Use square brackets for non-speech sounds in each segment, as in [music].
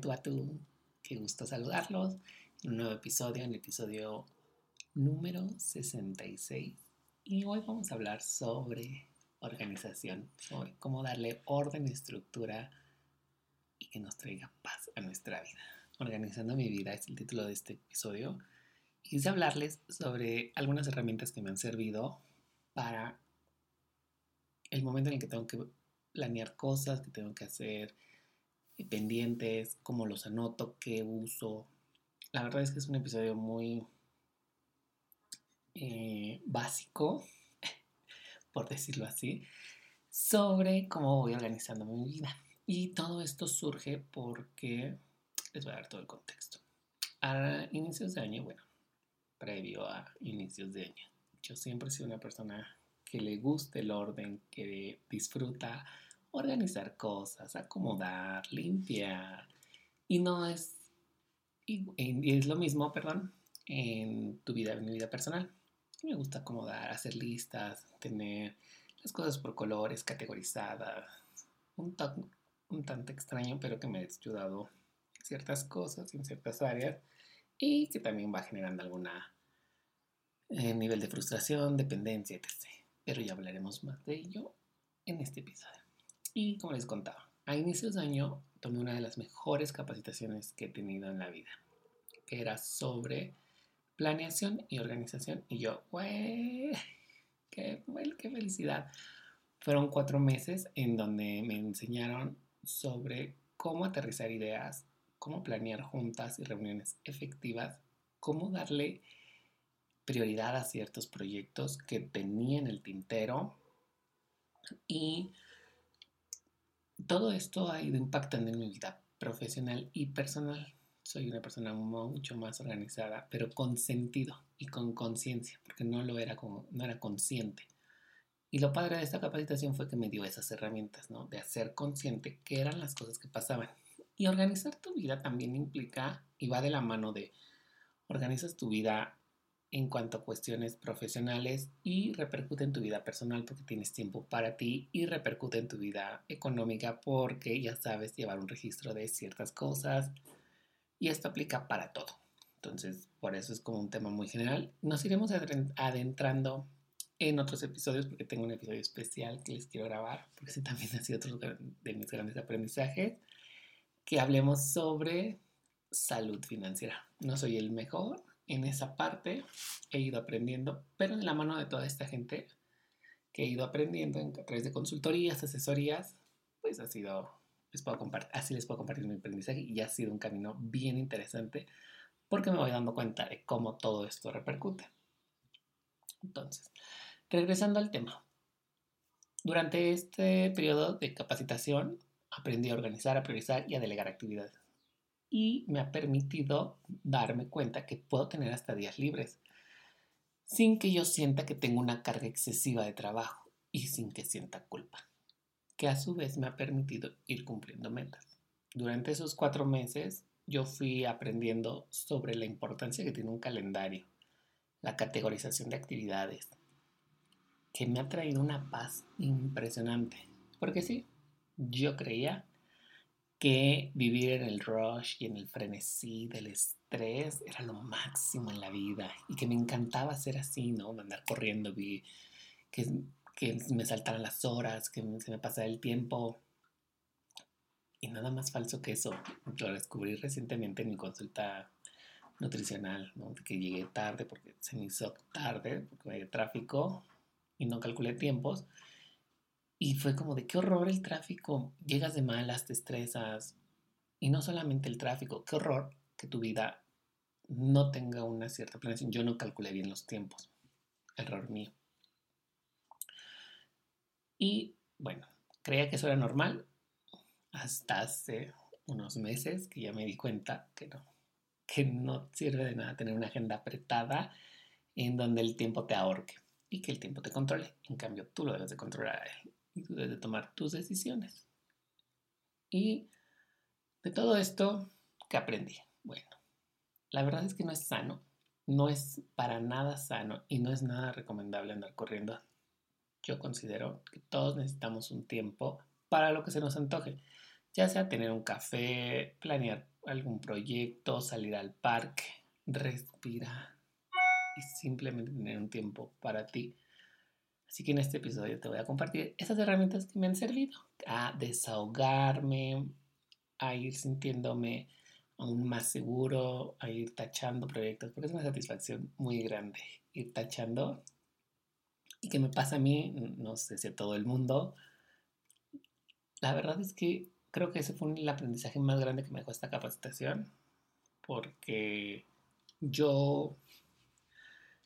tú a tú. Qué gusto saludarlos en un nuevo episodio, en el episodio número 66. Y hoy vamos a hablar sobre organización, sobre cómo darle orden estructura y que nos traiga paz a nuestra vida. Organizando mi vida es el título de este episodio. Y quise hablarles sobre algunas herramientas que me han servido para el momento en el que tengo que planear cosas, que tengo que hacer pendientes, cómo los anoto, qué uso. La verdad es que es un episodio muy eh, básico, [laughs] por decirlo así, sobre cómo voy organizando mi vida. Y todo esto surge porque les voy a dar todo el contexto. A inicios de año, bueno, previo a inicios de año, yo siempre he sido una persona que le gusta el orden, que disfruta organizar cosas, acomodar, limpiar. Y no es, y, es lo mismo, perdón, en tu vida, en mi vida personal. Me gusta acomodar, hacer listas, tener las cosas por colores, categorizadas. Un, tanto extraño, pero que me ha ayudado ciertas cosas en ciertas áreas y que también va generando alguna eh, nivel de frustración, dependencia, etc. Pero ya hablaremos más de ello en este episodio. Y como les contaba, a inicios de año tomé una de las mejores capacitaciones que he tenido en la vida, que era sobre planeación y organización. Y yo. ¡Qué, qué felicidad! Fueron cuatro meses en donde me enseñaron sobre cómo aterrizar ideas, cómo planear juntas y reuniones efectivas, cómo darle prioridad a ciertos proyectos que tenía en el tintero y todo esto ha ido impactando en mi vida profesional y personal. Soy una persona mucho más organizada, pero con sentido y con conciencia, porque no lo era no era consciente. Y lo padre de esta capacitación fue que me dio esas herramientas, ¿no? De hacer consciente qué eran las cosas que pasaban. Y organizar tu vida también implica y va de la mano de organizas tu vida en cuanto a cuestiones profesionales y repercute en tu vida personal porque tienes tiempo para ti y repercute en tu vida económica porque ya sabes llevar un registro de ciertas cosas y esto aplica para todo. Entonces, por eso es como un tema muy general. Nos iremos adentrando en otros episodios porque tengo un episodio especial que les quiero grabar porque ese también [laughs] ha sido otro de mis grandes aprendizajes que hablemos sobre salud financiera. No soy el mejor, en esa parte he ido aprendiendo, pero en la mano de toda esta gente que he ido aprendiendo a través de consultorías, asesorías, pues ha sido, les puedo así les puedo compartir mi aprendizaje y ha sido un camino bien interesante porque me voy dando cuenta de cómo todo esto repercute. Entonces, regresando al tema. Durante este periodo de capacitación aprendí a organizar, a priorizar y a delegar actividades y me ha permitido darme cuenta que puedo tener hasta días libres sin que yo sienta que tengo una carga excesiva de trabajo y sin que sienta culpa, que a su vez me ha permitido ir cumpliendo metas. Durante esos cuatro meses yo fui aprendiendo sobre la importancia que tiene un calendario, la categorización de actividades, que me ha traído una paz impresionante. Porque sí, yo creía que vivir en el rush y en el frenesí del estrés era lo máximo en la vida y que me encantaba ser así, ¿no? Andar corriendo, que, que me saltaran las horas, que se me pasara el tiempo. Y nada más falso que eso. Lo descubrí recientemente en mi consulta nutricional, ¿no? que llegué tarde porque se me hizo tarde, porque había tráfico y no calculé tiempos. Y fue como de qué horror el tráfico. Llegas de malas, te estresas. Y no solamente el tráfico, qué horror que tu vida no tenga una cierta planeación. Yo no calculé bien los tiempos. Error mío. Y bueno, creía que eso era normal hasta hace unos meses que ya me di cuenta que no, que no sirve de nada tener una agenda apretada en donde el tiempo te ahorque y que el tiempo te controle. En cambio, tú lo debes de controlar de tomar tus decisiones. Y de todo esto, ¿qué aprendí? Bueno, la verdad es que no es sano, no es para nada sano y no es nada recomendable andar corriendo. Yo considero que todos necesitamos un tiempo para lo que se nos antoje. ya sea tener un café, planear algún proyecto, salir al parque, respirar y simplemente tener un tiempo para ti. Así que en este episodio te voy a compartir esas herramientas que me han servido a desahogarme, a ir sintiéndome aún más seguro, a ir tachando proyectos, porque es una satisfacción muy grande ir tachando. Y que me pasa a mí, no sé si a todo el mundo, la verdad es que creo que ese fue el aprendizaje más grande que me dejó esta capacitación, porque yo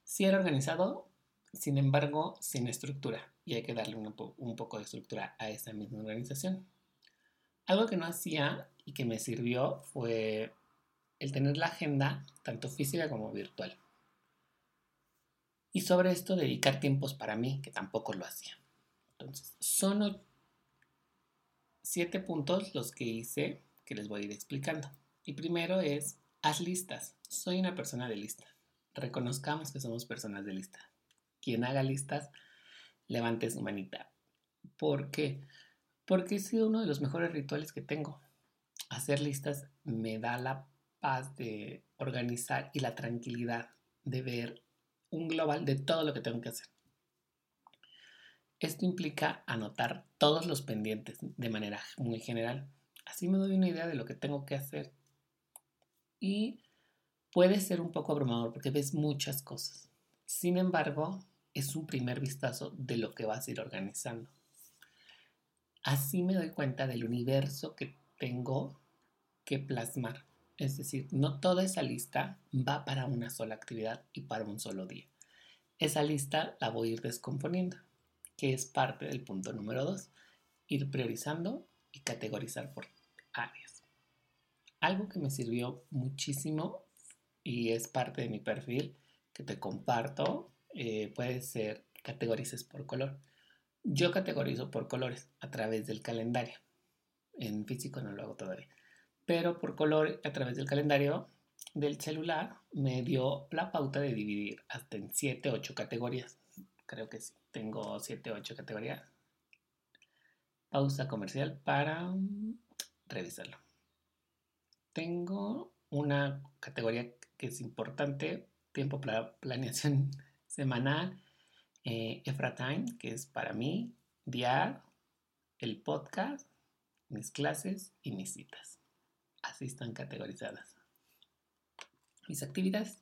sí era organizado, sin embargo, sin estructura, y hay que darle un, un poco de estructura a esa misma organización. Algo que no hacía y que me sirvió fue el tener la agenda, tanto física como virtual. Y sobre esto dedicar tiempos para mí, que tampoco lo hacía. Entonces, son siete puntos los que hice que les voy a ir explicando. Y primero es, haz listas. Soy una persona de lista. Reconozcamos que somos personas de lista. Quien haga listas, levante su manita. ¿Por qué? Porque ha sido uno de los mejores rituales que tengo. Hacer listas me da la paz de organizar y la tranquilidad de ver un global de todo lo que tengo que hacer. Esto implica anotar todos los pendientes de manera muy general. Así me doy una idea de lo que tengo que hacer. Y puede ser un poco abrumador porque ves muchas cosas. Sin embargo, es un primer vistazo de lo que vas a ir organizando. Así me doy cuenta del universo que tengo que plasmar. Es decir, no toda esa lista va para una sola actividad y para un solo día. Esa lista la voy a ir descomponiendo que es parte del punto número dos, ir priorizando y categorizar por áreas. Algo que me sirvió muchísimo y es parte de mi perfil que te comparto eh, puede ser categorices por color. Yo categorizo por colores a través del calendario. En físico no lo hago todavía. Pero por color a través del calendario del celular me dio la pauta de dividir hasta en 7, 8 categorías. Creo que sí tengo 7 o 8 categorías. Pausa comercial para revisarlo. Tengo una categoría que es importante, tiempo para planeación semanal, eh, Time, que es para mí, diar, el podcast, mis clases y mis citas. Así están categorizadas. Mis actividades.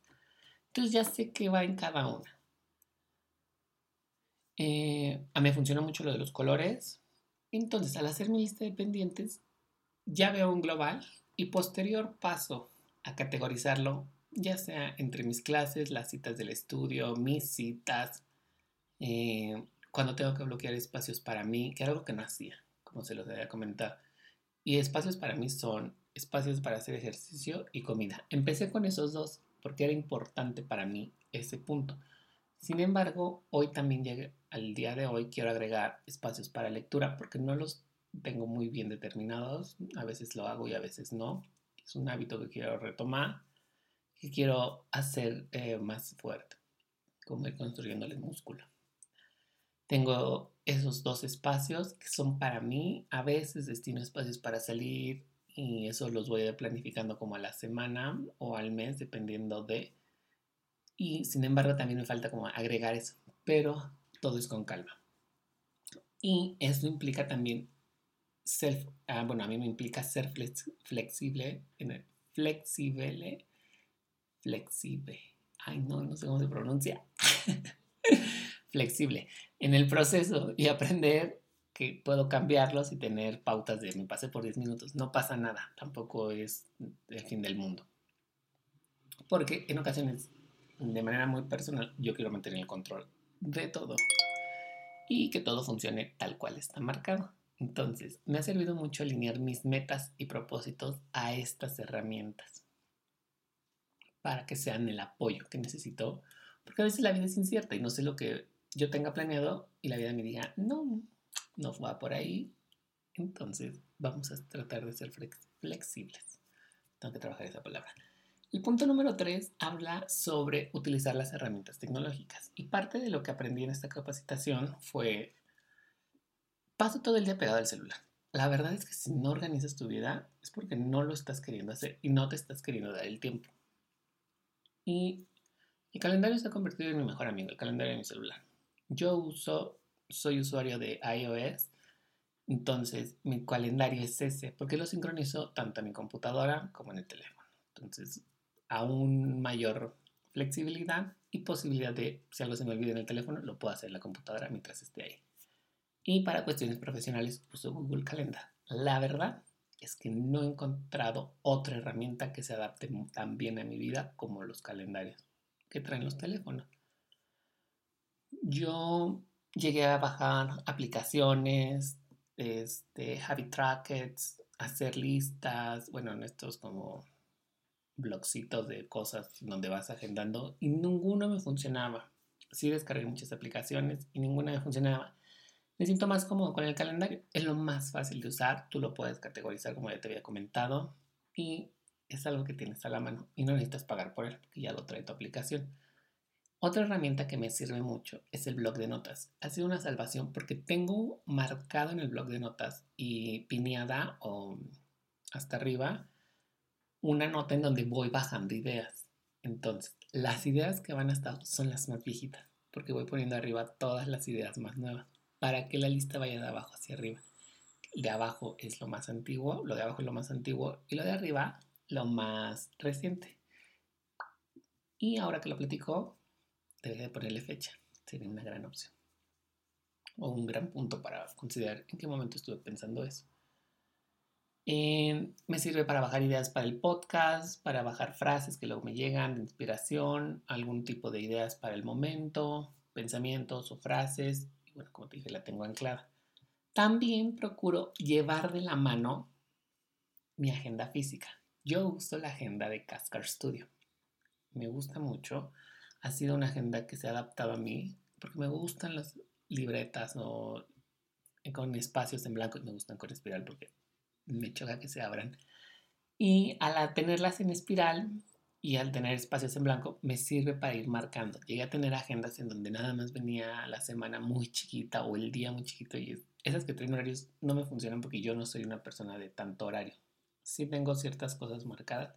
Entonces ya sé qué va en cada una. Eh, a mí me funciona mucho lo de los colores. Entonces, al hacer mi lista de pendientes, ya veo un global y posterior paso a categorizarlo, ya sea entre mis clases, las citas del estudio, mis citas, eh, cuando tengo que bloquear espacios para mí, que era algo que no hacía, como se los había comentado. Y espacios para mí son espacios para hacer ejercicio y comida. Empecé con esos dos porque era importante para mí ese punto. Sin embargo, hoy también llegué, al día de hoy quiero agregar espacios para lectura porque no los tengo muy bien determinados. A veces lo hago y a veces no. Es un hábito que quiero retomar, que quiero hacer eh, más fuerte, como ir construyendo el músculo. Tengo esos dos espacios que son para mí. A veces destino espacios para salir y eso los voy planificando como a la semana o al mes, dependiendo de y sin embargo también me falta como agregar eso, pero todo es con calma. Y eso implica también ser, ah, bueno, a mí me implica ser flexible, flexible, flexible, ay no, no sé cómo se pronuncia, [laughs] flexible en el proceso y aprender que puedo cambiarlos y tener pautas de me pasé por 10 minutos. No pasa nada, tampoco es el fin del mundo. Porque en ocasiones de manera muy personal, yo quiero mantener el control de todo y que todo funcione tal cual está marcado. Entonces, me ha servido mucho alinear mis metas y propósitos a estas herramientas para que sean el apoyo que necesito, porque a veces la vida es incierta y no sé lo que yo tenga planeado y la vida me diga, no, no va por ahí. Entonces, vamos a tratar de ser flexibles. Tengo que trabajar esa palabra. El punto número tres habla sobre utilizar las herramientas tecnológicas. Y parte de lo que aprendí en esta capacitación fue, paso todo el día pegado al celular. la verdad es que si no organizas tu vida es porque no lo estás queriendo hacer y no te estás queriendo dar el tiempo. Y el calendario se ha convertido en mi mejor amigo, el calendario de mi celular. Yo uso, soy usuario de iOS, entonces mi calendario es ese, porque lo sincronizo tanto en mi computadora como en el teléfono. Entonces, aún mayor flexibilidad y posibilidad de, si algo se me olvida en el teléfono, lo puedo hacer en la computadora mientras esté ahí. Y para cuestiones profesionales uso Google Calendar. La verdad es que no he encontrado otra herramienta que se adapte tan bien a mi vida como los calendarios que traen los teléfonos. Yo llegué a bajar aplicaciones, este, habit trackers, hacer listas, bueno, en estos como blogcitos de cosas donde vas agendando y ninguno me funcionaba. Sí descargué muchas aplicaciones y ninguna me funcionaba. Me siento más cómodo con el calendario. Es lo más fácil de usar. Tú lo puedes categorizar como ya te había comentado. Y es algo que tienes a la mano. Y no necesitas pagar por él, porque ya lo trae tu aplicación. Otra herramienta que me sirve mucho es el blog de notas. Ha sido una salvación porque tengo marcado en el blog de notas y pineada o hasta arriba una nota en donde voy bajando ideas. Entonces, las ideas que van a estar son las más viejitas, porque voy poniendo arriba todas las ideas más nuevas para que la lista vaya de abajo hacia arriba. De abajo es lo más antiguo, lo de abajo es lo más antiguo y lo de arriba lo más reciente. Y ahora que lo platico, debería de ponerle fecha. Sería una gran opción. O un gran punto para considerar en qué momento estuve pensando eso. Eh, me sirve para bajar ideas para el podcast, para bajar frases que luego me llegan de inspiración, algún tipo de ideas para el momento, pensamientos o frases bueno, como te dije, la tengo anclada. También procuro llevar de la mano mi agenda física. Yo uso la agenda de Cascar Studio. Me gusta mucho. Ha sido una agenda que se ha adaptado a mí porque me gustan las libretas o con espacios en blanco y me gustan con espiral porque me choca que se abran. Y al tenerlas en espiral, y al tener espacios en blanco me sirve para ir marcando. Llegué a tener agendas en donde nada más venía la semana muy chiquita o el día muy chiquito y esas que traen horarios no me funcionan porque yo no soy una persona de tanto horario. Sí tengo ciertas cosas marcadas,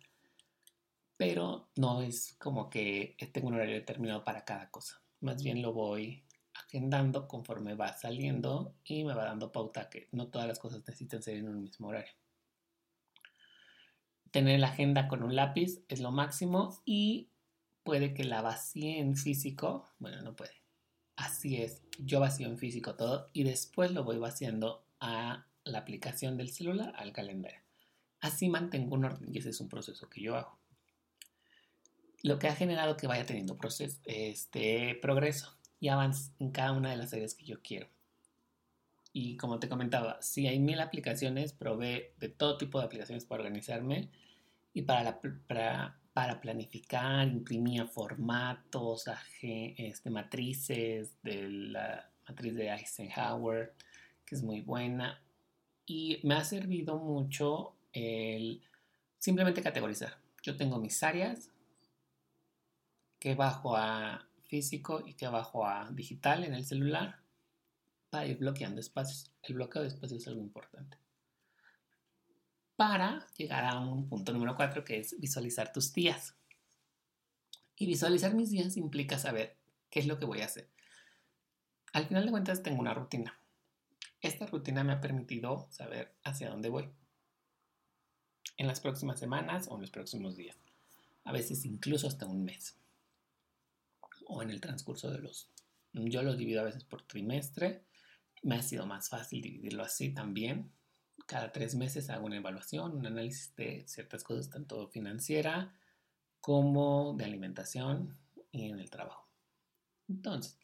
pero no es como que tengo un horario determinado para cada cosa. Más bien lo voy agendando conforme va saliendo y me va dando pauta que no todas las cosas necesitan ser en un mismo horario tener la agenda con un lápiz es lo máximo y puede que la vacíe en físico. Bueno, no puede. Así es. Yo vacío en físico todo y después lo voy vaciando a la aplicación del celular, al calendario. Así mantengo un orden y ese es un proceso que yo hago. Lo que ha generado que vaya teniendo proceso, este progreso y avance en cada una de las áreas que yo quiero. Y como te comentaba, si hay mil aplicaciones, probé de todo tipo de aplicaciones para organizarme y para, para, planificar, imprimía formatos, este, matrices de la matriz de Eisenhower, que es muy buena. Y me ha servido mucho el simplemente categorizar. Yo tengo mis áreas que bajo a físico y que bajo a digital en el celular para ir bloqueando espacios. El bloqueo de espacios es algo importante para llegar a un punto número cuatro que es visualizar tus días. Y visualizar mis días implica saber qué es lo que voy a hacer. Al final de cuentas tengo una rutina. Esta rutina me ha permitido saber hacia dónde voy en las próximas semanas o en los próximos días. A veces incluso hasta un mes. O en el transcurso de los... Yo lo divido a veces por trimestre. Me ha sido más fácil dividirlo así también cada tres meses hago una evaluación, un análisis de ciertas cosas, tanto financiera como de alimentación y en el trabajo. Entonces,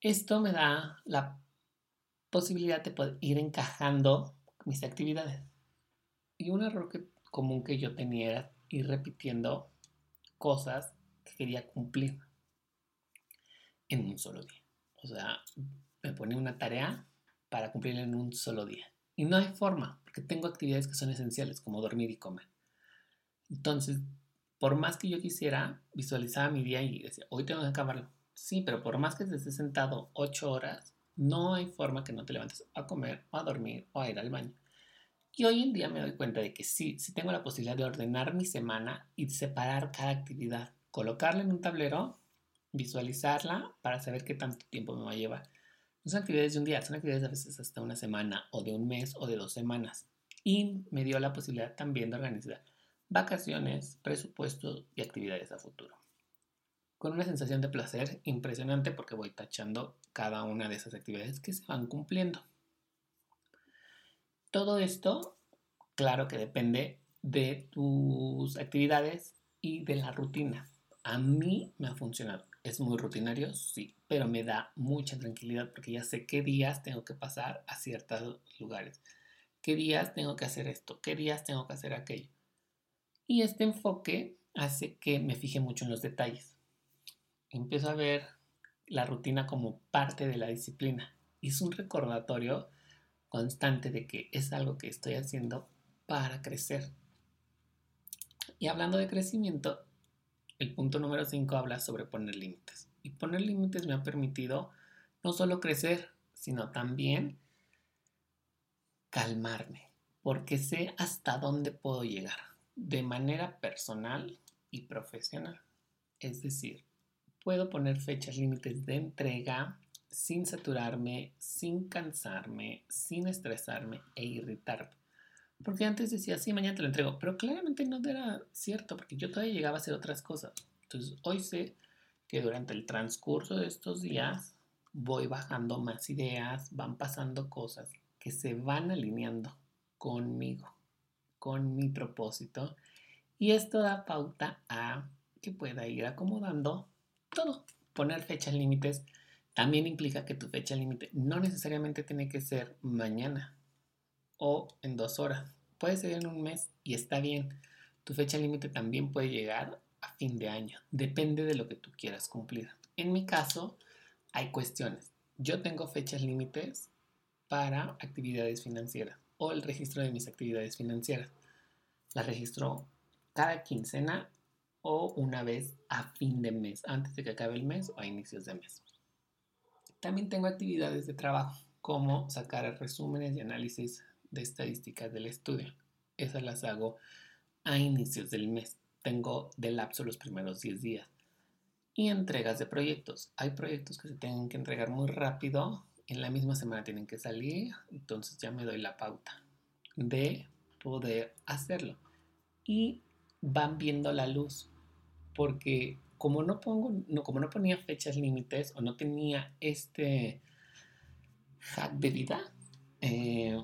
esto me da la posibilidad de poder ir encajando mis actividades. Y un error común que yo tenía era ir repitiendo cosas que quería cumplir en un solo día. O sea, me ponía una tarea para cumplirla en un solo día. Y no hay forma, porque tengo actividades que son esenciales, como dormir y comer. Entonces, por más que yo quisiera, visualizar mi día y decir, hoy tengo que acabarlo. Sí, pero por más que esté sentado ocho horas, No hay forma que no te levantes a comer o a dormir o a ir al baño. Y hoy en día me doy cuenta de que sí, sí tengo la posibilidad de ordenar mi semana y separar cada actividad, colocarla en un tablero, visualizarla para saber qué tanto tiempo me va a llevar. Son actividades de un día, son actividades a veces hasta una semana o de un mes o de dos semanas. Y me dio la posibilidad también de organizar vacaciones, presupuestos y actividades a futuro. Con una sensación de placer impresionante porque voy tachando cada una de esas actividades que se van cumpliendo. Todo esto, claro que depende de tus actividades y de la rutina. A mí me ha funcionado. Es muy rutinario, sí, pero me da mucha tranquilidad porque ya sé qué días tengo que pasar a ciertos lugares, qué días tengo que hacer esto, qué días tengo que hacer aquello. Y este enfoque hace que me fije mucho en los detalles. Empiezo a ver la rutina como parte de la disciplina y es un recordatorio constante de que es algo que estoy haciendo para crecer. Y hablando de crecimiento, el punto número 5 habla sobre poner límites. Y poner límites me ha permitido no solo crecer, sino también calmarme, porque sé hasta dónde puedo llegar, de manera personal y profesional. Es decir, puedo poner fechas límites de entrega sin saturarme, sin cansarme, sin estresarme e irritarme. Porque antes decía, sí, mañana te lo entrego, pero claramente no era cierto, porque yo todavía llegaba a hacer otras cosas. Entonces, hoy sé que durante el transcurso de estos días voy bajando más ideas, van pasando cosas que se van alineando conmigo, con mi propósito, y esto da pauta a que pueda ir acomodando todo, poner fechas límites también implica que tu fecha límite no necesariamente tiene que ser mañana o en dos horas. Puede ser en un mes y está bien. Tu fecha límite también puede llegar a fin de año. Depende de lo que tú quieras cumplir. En mi caso, hay cuestiones. Yo tengo fechas límites para actividades financieras o el registro de mis actividades financieras. Las registro cada quincena o una vez a fin de mes, antes de que acabe el mes o a inicios de mes. También tengo actividades de trabajo, como sacar resúmenes y análisis de estadísticas del estudio. Esas las hago a inicios del mes. Tengo de lapso los primeros 10 días. Y entregas de proyectos. Hay proyectos que se tienen que entregar muy rápido. En la misma semana tienen que salir. Entonces ya me doy la pauta de poder hacerlo. Y van viendo la luz. Porque como no pongo, no, como no ponía fechas límites o no tenía este hack de vida, eh,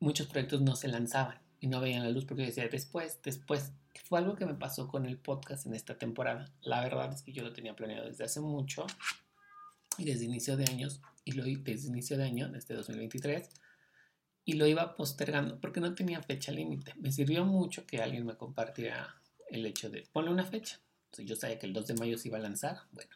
muchos proyectos no se lanzaban y no veían la luz porque decía después, después. Fue algo que me pasó con el podcast en esta temporada. La verdad es que yo lo tenía planeado desde hace mucho y desde inicio de años, y lo desde inicio de año, desde 2023, y lo iba postergando porque no tenía fecha límite. Me sirvió mucho que alguien me compartiera el hecho de ponle una fecha yo sabía que el 2 de mayo se iba a lanzar. Bueno,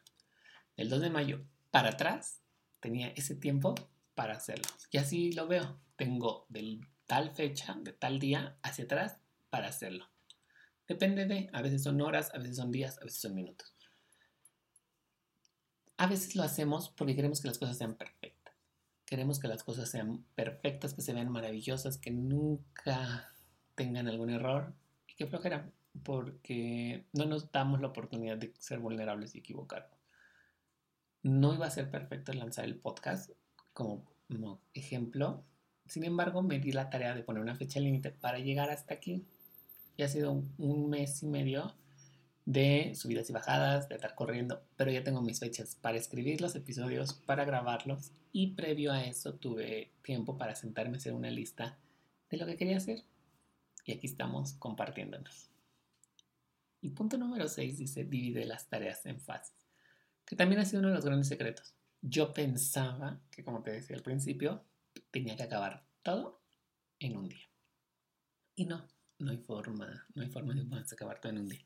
el 2 de mayo para atrás tenía ese tiempo para hacerlo. Y así lo veo. Tengo de tal fecha, de tal día hacia atrás para hacerlo. Depende de, a veces son horas, a veces son días, a veces son minutos. A veces lo hacemos porque queremos que las cosas sean perfectas. Queremos que las cosas sean perfectas, que se vean maravillosas, que nunca tengan algún error y que flojera porque no nos damos la oportunidad de ser vulnerables y equivocarnos. No iba a ser perfecto lanzar el podcast como ejemplo, sin embargo me di la tarea de poner una fecha límite para llegar hasta aquí. Y ha sido un mes y medio de subidas y bajadas, de estar corriendo, pero ya tengo mis fechas para escribir los episodios, para grabarlos y previo a eso tuve tiempo para sentarme a hacer una lista de lo que quería hacer. Y aquí estamos compartiéndonos. Y punto número 6 dice, divide las tareas en fases, que también ha sido uno de los grandes secretos. Yo pensaba que, como te decía al principio, tenía que acabar todo en un día. Y no, no hay forma, no hay forma de acabar todo en un día.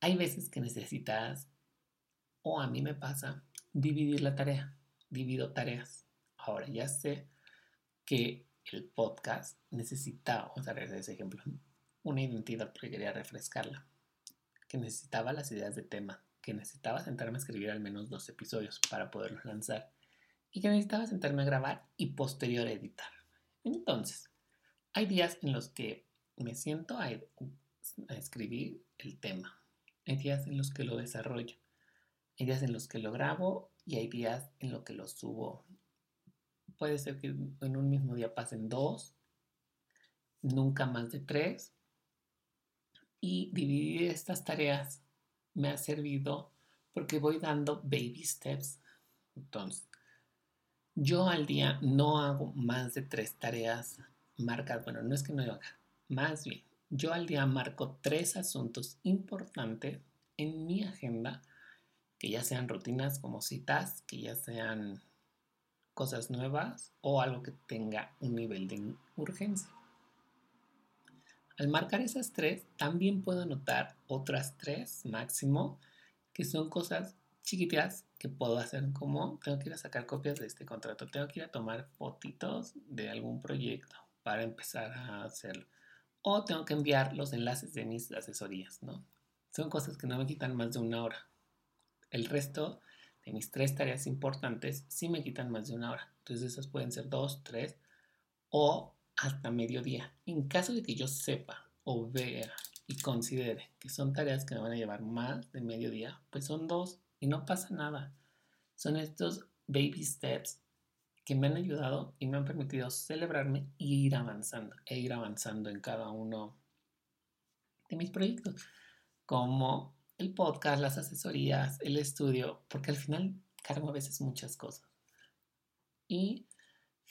Hay veces que necesitas, o a mí me pasa, dividir la tarea. Divido tareas. Ahora ya sé que el podcast necesita, vamos a ver ese ejemplo, una identidad porque quería refrescarla que necesitaba las ideas de tema, que necesitaba sentarme a escribir al menos dos episodios para poderlos lanzar. y que necesitaba sentarme a grabar y posterior editar. Entonces, hay días en los que me siento a, a escribir el tema. Hay días en los que lo desarrollo. Hay días en los que lo grabo y hay días en los que lo subo. Puede ser que en un mismo día pasen dos, nunca más de tres. Y dividir estas tareas me ha servido porque voy dando baby steps. Entonces, yo al día no hago más de tres tareas marcadas. Bueno, no es que no haga, más bien, yo al día marco tres asuntos importantes en mi agenda, que ya sean rutinas como citas, que ya sean cosas nuevas o algo que tenga un nivel de urgencia. Al marcar esas tres, también puedo anotar otras tres máximo, que son cosas chiquititas que puedo hacer como tengo que ir a sacar copias de este contrato, tengo que ir a tomar fotitos de algún proyecto para empezar a hacerlo. O tengo que enviar los enlaces de mis asesorías, ¿no? Son cosas que no me quitan más de una hora. El resto de mis tres tareas importantes sí me quitan más de una hora. Entonces esas pueden ser dos, tres o hasta mediodía. En caso de que yo sepa o vea y considere que son tareas que me van a llevar más de mediodía, pues son dos y no pasa nada. Son estos baby steps que me han ayudado y me han permitido celebrarme y ir avanzando, e ir avanzando en cada uno de mis proyectos, como el podcast, las asesorías, el estudio, porque al final cargo a veces muchas cosas. Y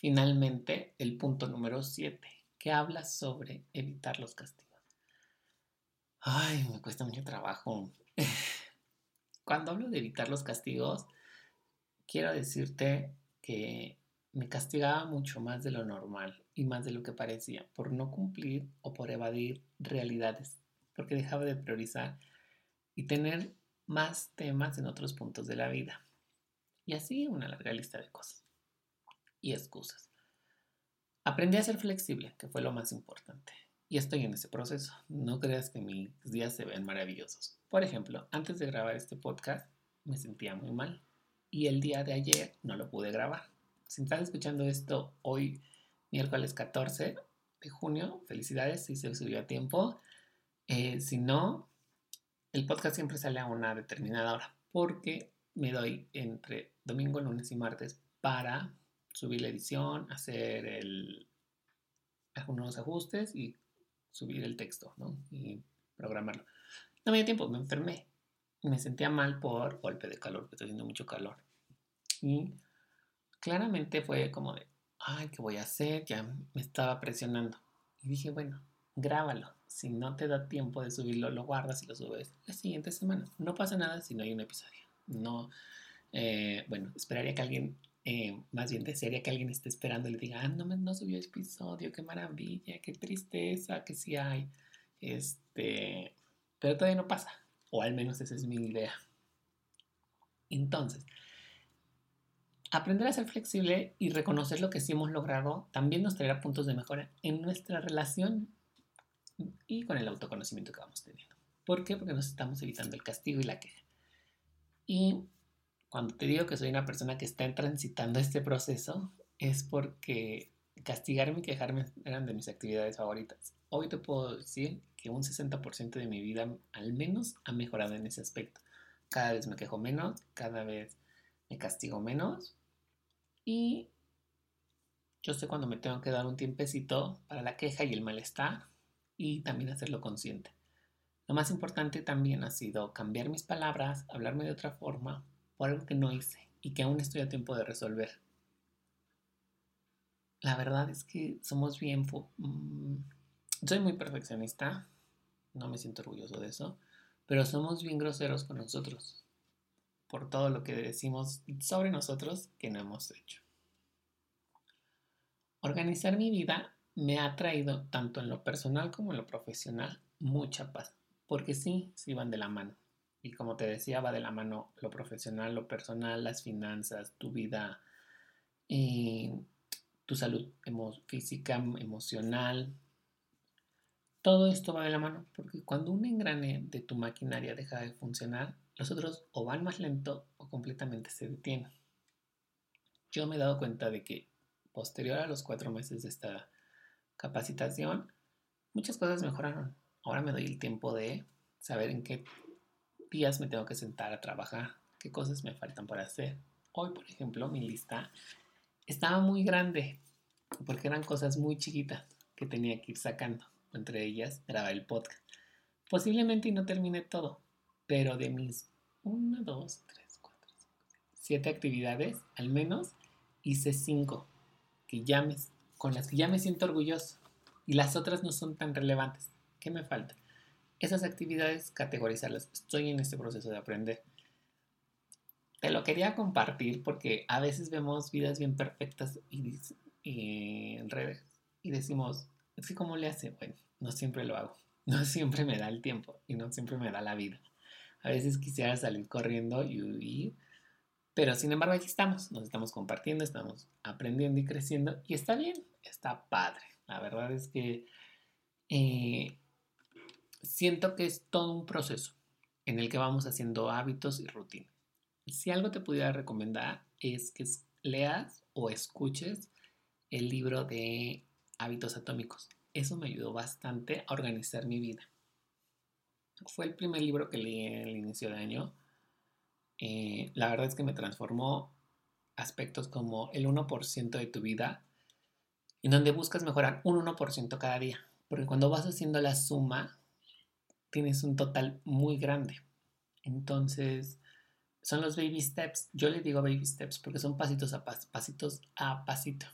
finalmente, el punto número 7, que habla sobre evitar los castigos. Ay, me cuesta mucho trabajo. [laughs] Cuando hablo de evitar los castigos, quiero decirte que me castigaba mucho más de lo normal y más de lo que parecía por no cumplir o por evadir realidades, porque dejaba de priorizar y tener más temas en otros puntos de la vida. Y así una larga lista de cosas y excusas. Aprendí a ser flexible, que fue lo más importante. Y estoy en ese proceso. No creas que mis días se ven maravillosos. Por ejemplo, antes de grabar este podcast me sentía muy mal. Y el día de ayer no lo pude grabar si estás escuchando esto hoy, miércoles 14 de junio, felicidades si se subió a tiempo. Eh, si no, el podcast siempre sale a una determinada hora porque me doy entre domingo, lunes y martes para subir la edición, hacer el, algunos ajustes y subir el texto, ¿no? Y programarlo. No me dio tiempo, me enfermé. Me sentía mal por golpe de calor, porque está haciendo mucho calor. Y claramente fue como de, ay, ¿qué voy a hacer? Ya me estaba presionando. Y dije, bueno, grábalo. Si no te da tiempo de subirlo, lo guardas y lo subes la siguiente semana. No pasa nada si no hay un episodio. No, eh, bueno, esperaría que alguien, eh, más bien desearía que alguien esté esperando y le diga, ah, no, no subió episodio, qué maravilla, qué tristeza, que sí hay. Este, pero todavía no pasa. O al menos esa es mi idea. Entonces, Aprender a ser flexible y reconocer lo que sí hemos logrado también nos traerá puntos de mejora en nuestra relación y con el autoconocimiento que vamos teniendo. ¿Por qué? Porque nos estamos evitando el castigo y la queja. Y cuando te digo que soy una persona que está transitando este proceso, es porque castigarme y quejarme eran de mis actividades favoritas. Hoy te puedo decir que un 60% de mi vida al menos ha mejorado en ese aspecto. Cada vez me quejo menos, cada vez me castigo menos y yo sé cuando me tengo que dar un tiempecito para la queja y el malestar y también hacerlo consciente. Lo más importante también ha sido cambiar mis palabras, hablarme de otra forma por algo que no hice y que aún estoy a tiempo de resolver. La verdad es que somos bien... Mm, soy muy perfeccionista, no me siento orgulloso de eso, pero somos bien groseros con nosotros por todo lo que decimos sobre nosotros que no hemos hecho. Organizar mi vida me ha traído, tanto en lo personal como en lo profesional, mucha paz, porque sí, sí van de la mano. Y como te decía, va de la mano lo profesional, lo personal, las finanzas, tu vida, y tu salud física, emocional. Todo esto va de la mano, porque cuando un engrane de tu maquinaria deja de funcionar, los otros o van más lento o completamente se detienen. yo me he dado cuenta de que posterior a los cuatro meses de esta capacitación, muchas cosas mejoraron. Ahora me doy el tiempo de saber en qué días me tengo que sentar a trabajar, qué cosas me faltan por hacer. Hoy, por ejemplo, mi lista estaba muy grande porque eran cosas muy chiquitas que tenía que ir sacando. Entre ellas, grabar el podcast. Posiblemente no termine todo, pero de mis 1, 2, 3, 4, 5, 7 actividades, al menos hice 5 que ya con las que ya me siento orgulloso y las otras no son tan relevantes. ¿Qué me falta? Esas actividades, categorizarlas. Estoy en este proceso de aprender. Te lo quería compartir porque a veces vemos vidas bien perfectas y, en redes y decimos, es ¿cómo le hace? Bueno, no siempre lo hago. [laughs] No siempre me da el tiempo y no siempre me da la vida. A veces quisiera salir corriendo y huir pero sin embargo, aquí estamos, nos estamos compartiendo, estamos aprendiendo y creciendo y está bien, está padre. La verdad es que eh, siento que es todo un proceso en el que vamos haciendo hábitos y rutina. Si algo te pudiera recomendar es que leas o escuches el libro de hábitos atómicos. Eso me ayudó bastante a organizar mi vida. Fue el primer libro que leí en el inicio de año eh, la verdad es que me transformó aspectos como el 1% de tu vida, en donde buscas mejorar un 1% cada día, porque cuando vas haciendo la suma, tienes un total muy grande. Entonces, son los baby steps. Yo le digo baby steps porque son pasitos a pasitos a pasito.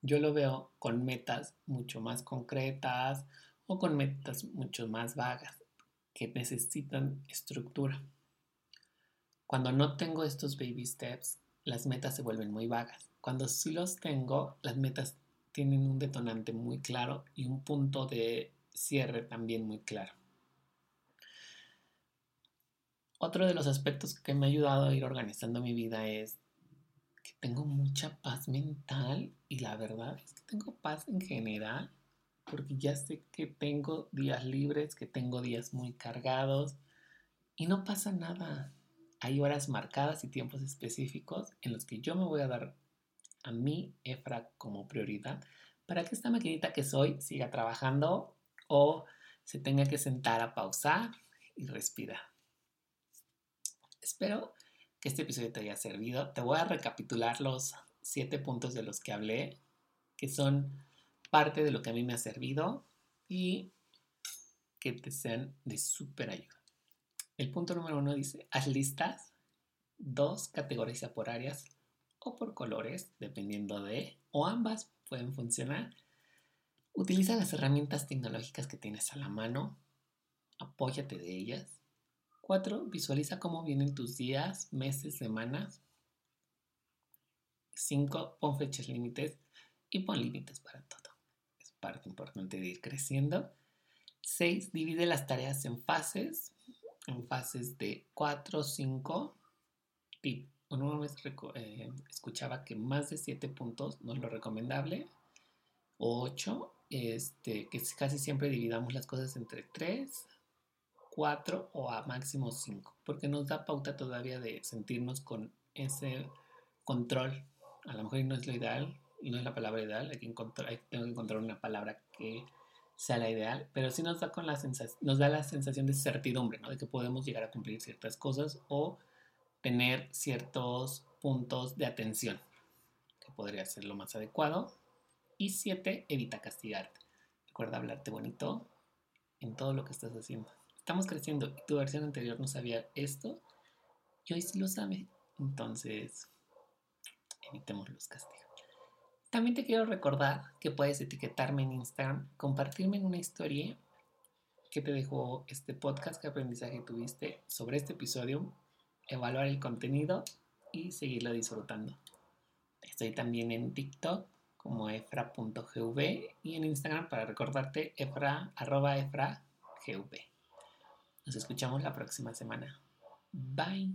Yo lo veo con metas mucho más concretas o con metas mucho más vagas que necesitan estructura. Cuando no tengo estos baby steps, las metas se vuelven muy vagas. Cuando sí los tengo, las metas tienen un detonante muy claro y un punto de cierre también muy claro. Otro de los aspectos que me ha ayudado a ir organizando mi vida es que tengo mucha paz mental y la verdad es que tengo paz en general porque ya sé que tengo días libres, que tengo días muy cargados y no pasa nada hay horas marcadas y tiempos específicos en los que yo me voy a dar a mí, Efra, como prioridad para que esta maquinita que soy siga trabajando o se tenga que sentar a pausar y respirar. Espero que este episodio te haya servido. Te voy a recapitular los siete puntos de los que hablé, que son parte de lo que a mí me ha servido y que te sean de súper ayuda. El punto número uno dice, haz listas, dos, categoriza por áreas o por colores, dependiendo de, o ambas pueden funcionar. Utiliza las herramientas tecnológicas que tienes a la mano, apóyate de ellas. Cuatro, visualiza cómo vienen tus días, meses, semanas. Cinco, pon fechas límites y pon límites para todo. Es parte importante de ir creciendo. Seis, divide las tareas en fases en fases de 4, 5. Y una vez eh, escuchaba que más de 7 puntos no es lo recomendable. 8, este, que casi siempre dividamos las cosas entre 3, 4 o a máximo 5, porque nos da pauta todavía de sentirnos con ese control. A lo mejor no es lo ideal, no es la palabra ideal, hay que encontrar, tengo que encontrar una palabra que sea la ideal, pero sí nos da, con la nos da la sensación de certidumbre, ¿no? de que podemos llegar a cumplir ciertas cosas o tener ciertos puntos de atención, que podría ser lo más adecuado. Y siete, evita castigarte. Recuerda hablarte bonito en todo lo que estás haciendo. Estamos creciendo y tu versión anterior no sabía esto y hoy sí lo sabe. Entonces, evitemos los castigos. También te quiero recordar que puedes etiquetarme en Instagram, compartirme en una historia que te dejó este podcast, qué aprendizaje tuviste sobre este episodio, evaluar el contenido y seguirlo disfrutando. Estoy también en TikTok como efra.gv y en Instagram para recordarte efra, arroba efra, Nos escuchamos la próxima semana. Bye.